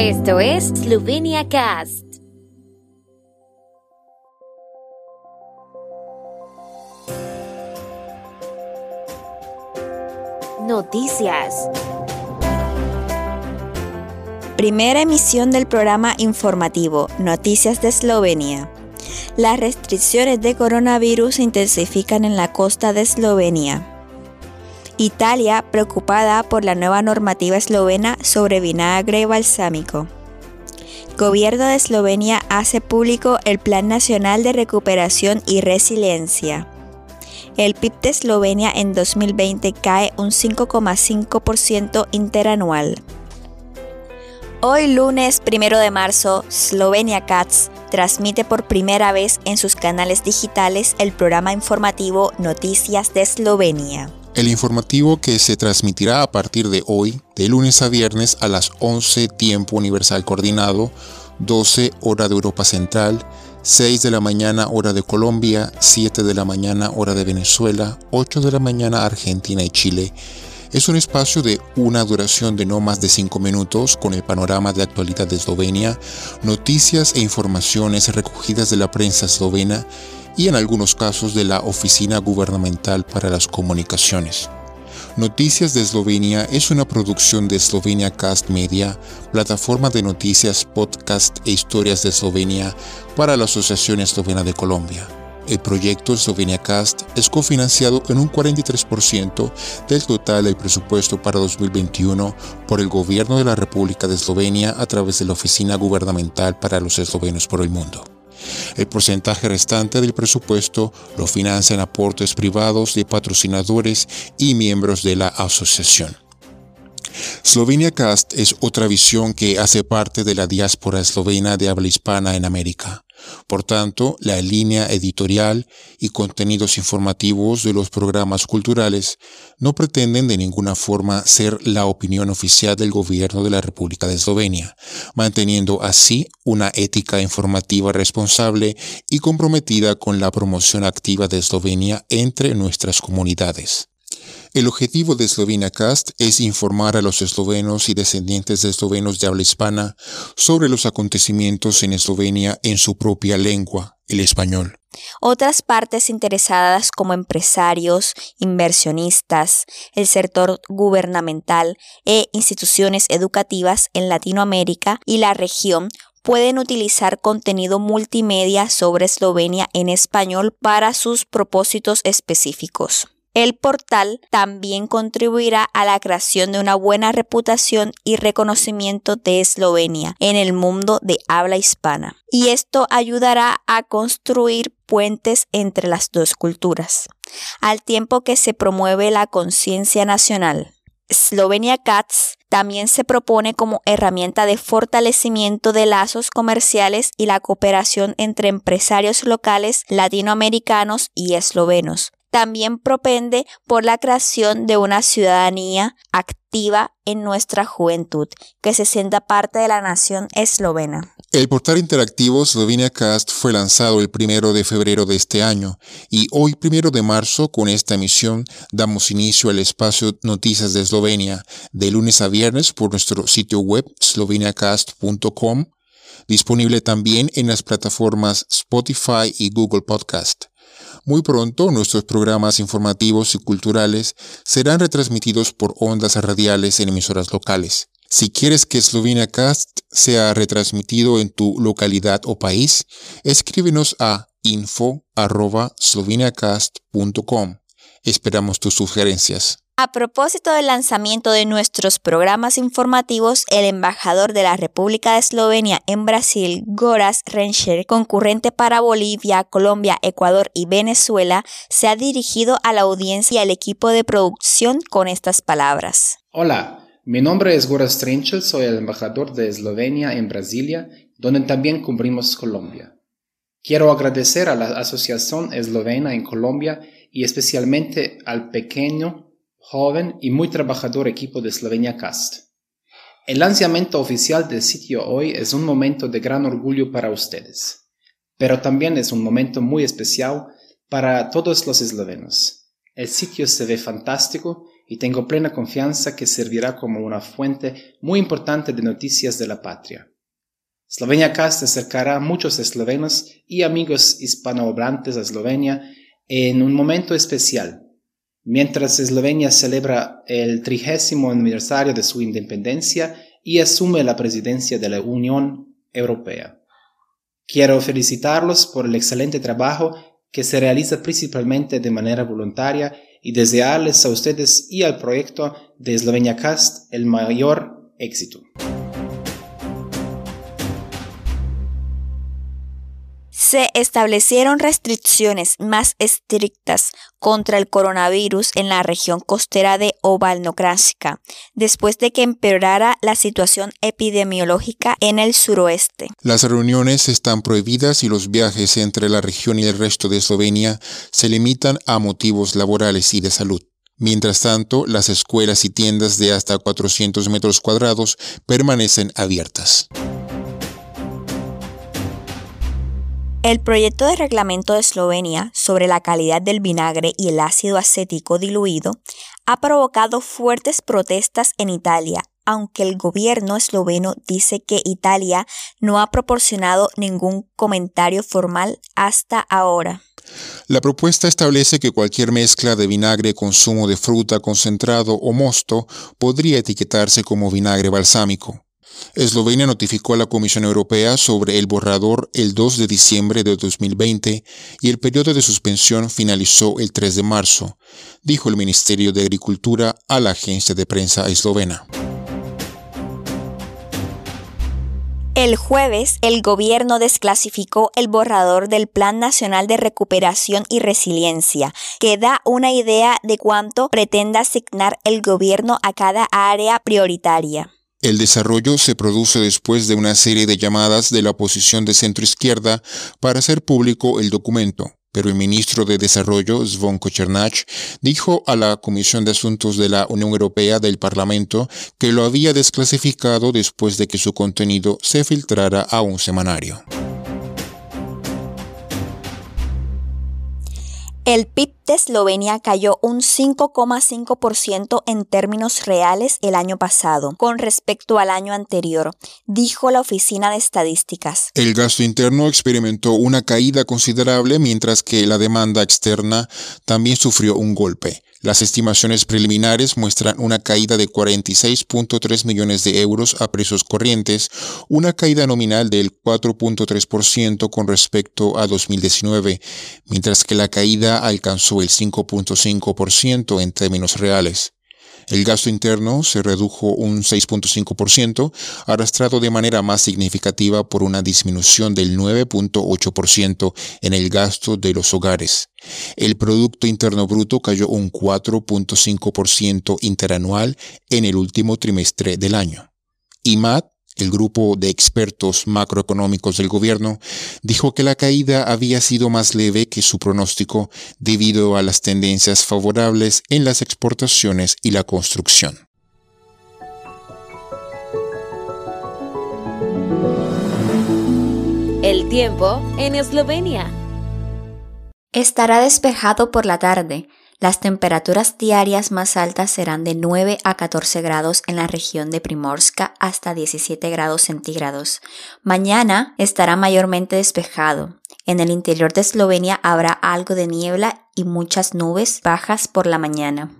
Esto es Slovenia Cast. Noticias. Primera emisión del programa informativo Noticias de Eslovenia. Las restricciones de coronavirus se intensifican en la costa de Eslovenia. Italia preocupada por la nueva normativa eslovena sobre vinagre balsámico. Gobierno de Eslovenia hace público el Plan Nacional de Recuperación y Resiliencia. El PIB de Eslovenia en 2020 cae un 5,5% interanual. Hoy lunes 1 de marzo, Slovenia Cats transmite por primera vez en sus canales digitales el programa informativo Noticias de Eslovenia. El informativo que se transmitirá a partir de hoy, de lunes a viernes a las 11 tiempo universal coordinado, 12 hora de Europa Central, 6 de la mañana hora de Colombia, 7 de la mañana hora de Venezuela, 8 de la mañana Argentina y Chile. Es un espacio de una duración de no más de 5 minutos con el panorama de actualidad de Eslovenia, noticias e informaciones recogidas de la prensa eslovena y en algunos casos de la Oficina Gubernamental para las Comunicaciones. Noticias de Eslovenia es una producción de Eslovenia Cast Media, plataforma de noticias, podcast e historias de Eslovenia para la Asociación Eslovena de Colombia. El proyecto Slovenia Cast es cofinanciado en un 43% del total del presupuesto para 2021 por el Gobierno de la República de Eslovenia a través de la Oficina Gubernamental para los Eslovenos por el Mundo. El porcentaje restante del presupuesto lo financian aportes privados de patrocinadores y miembros de la asociación. Slovenia Cast es otra visión que hace parte de la diáspora eslovena de habla hispana en América. Por tanto, la línea editorial y contenidos informativos de los programas culturales no pretenden de ninguna forma ser la opinión oficial del gobierno de la República de Eslovenia, manteniendo así una ética informativa responsable y comprometida con la promoción activa de Eslovenia entre nuestras comunidades. El objetivo de Slovenia Cast es informar a los eslovenos y descendientes de eslovenos de habla hispana sobre los acontecimientos en Eslovenia en su propia lengua, el español. Otras partes interesadas como empresarios, inversionistas, el sector gubernamental e instituciones educativas en Latinoamérica y la región pueden utilizar contenido multimedia sobre Eslovenia en español para sus propósitos específicos. El portal también contribuirá a la creación de una buena reputación y reconocimiento de Eslovenia en el mundo de habla hispana. Y esto ayudará a construir puentes entre las dos culturas, al tiempo que se promueve la conciencia nacional. Slovenia Cats también se propone como herramienta de fortalecimiento de lazos comerciales y la cooperación entre empresarios locales latinoamericanos y eslovenos, también propende por la creación de una ciudadanía activa en nuestra juventud, que se sienta parte de la nación eslovena. El portal interactivo Slovenia Cast fue lanzado el primero de febrero de este año y hoy primero de marzo con esta emisión damos inicio al espacio Noticias de Eslovenia de lunes a viernes por nuestro sitio web sloveniacast.com disponible también en las plataformas Spotify y Google Podcast. Muy pronto nuestros programas informativos y culturales serán retransmitidos por ondas radiales en emisoras locales. Si quieres que Slovenia Cast sea retransmitido en tu localidad o país, escríbenos a info@sloveniacast.com. Esperamos tus sugerencias. A propósito del lanzamiento de nuestros programas informativos, el embajador de la República de Eslovenia en Brasil, Goras Renscher, concurrente para Bolivia, Colombia, Ecuador y Venezuela, se ha dirigido a la audiencia y al equipo de producción con estas palabras. Hola, mi nombre es Goras Renscher, soy el embajador de Eslovenia en Brasilia, donde también cubrimos Colombia. Quiero agradecer a la Asociación Eslovena en Colombia y especialmente al pequeño joven y muy trabajador equipo de Slovenia Cast. El lanzamiento oficial del sitio hoy es un momento de gran orgullo para ustedes, pero también es un momento muy especial para todos los eslovenos. El sitio se ve fantástico y tengo plena confianza que servirá como una fuente muy importante de noticias de la patria. Slovenia Cast acercará a muchos eslovenos y amigos hispanohablantes a Eslovenia en un momento especial, mientras Eslovenia celebra el trigésimo aniversario de su independencia y asume la presidencia de la Unión Europea. Quiero felicitarlos por el excelente trabajo que se realiza principalmente de manera voluntaria y desearles a ustedes y al proyecto de Eslovenia Cast el mayor éxito. Se establecieron restricciones más estrictas contra el coronavirus en la región costera de Ovalnocrásica, después de que empeorara la situación epidemiológica en el suroeste. Las reuniones están prohibidas y los viajes entre la región y el resto de Eslovenia se limitan a motivos laborales y de salud. Mientras tanto, las escuelas y tiendas de hasta 400 metros cuadrados permanecen abiertas. El proyecto de reglamento de Eslovenia sobre la calidad del vinagre y el ácido acético diluido ha provocado fuertes protestas en Italia, aunque el gobierno esloveno dice que Italia no ha proporcionado ningún comentario formal hasta ahora. La propuesta establece que cualquier mezcla de vinagre con zumo de fruta concentrado o mosto podría etiquetarse como vinagre balsámico. Eslovenia notificó a la Comisión Europea sobre el borrador el 2 de diciembre de 2020 y el periodo de suspensión finalizó el 3 de marzo, dijo el Ministerio de Agricultura a la agencia de prensa eslovena. El jueves, el gobierno desclasificó el borrador del Plan Nacional de Recuperación y Resiliencia, que da una idea de cuánto pretende asignar el gobierno a cada área prioritaria. El desarrollo se produce después de una serie de llamadas de la oposición de centro izquierda para hacer público el documento, pero el ministro de Desarrollo, Zvonko Chernach, dijo a la Comisión de Asuntos de la Unión Europea del Parlamento que lo había desclasificado después de que su contenido se filtrara a un semanario. El PIB Eslovenia cayó un 5,5% en términos reales el año pasado, con respecto al año anterior, dijo la Oficina de Estadísticas. El gasto interno experimentó una caída considerable mientras que la demanda externa también sufrió un golpe. Las estimaciones preliminares muestran una caída de 46.3 millones de euros a precios corrientes, una caída nominal del 4.3% con respecto a 2019, mientras que la caída alcanzó el 5.5% en términos reales. El gasto interno se redujo un 6.5%, arrastrado de manera más significativa por una disminución del 9.8% en el gasto de los hogares. El Producto Interno Bruto cayó un 4.5% interanual en el último trimestre del año. IMAT el grupo de expertos macroeconómicos del gobierno dijo que la caída había sido más leve que su pronóstico debido a las tendencias favorables en las exportaciones y la construcción. El tiempo en Eslovenia. Estará despejado por la tarde las temperaturas diarias más altas serán de 9 a 14 grados en la región de Primorska hasta 17 grados centígrados. Mañana estará mayormente despejado. En el interior de Eslovenia habrá algo de niebla y muchas nubes bajas por la mañana.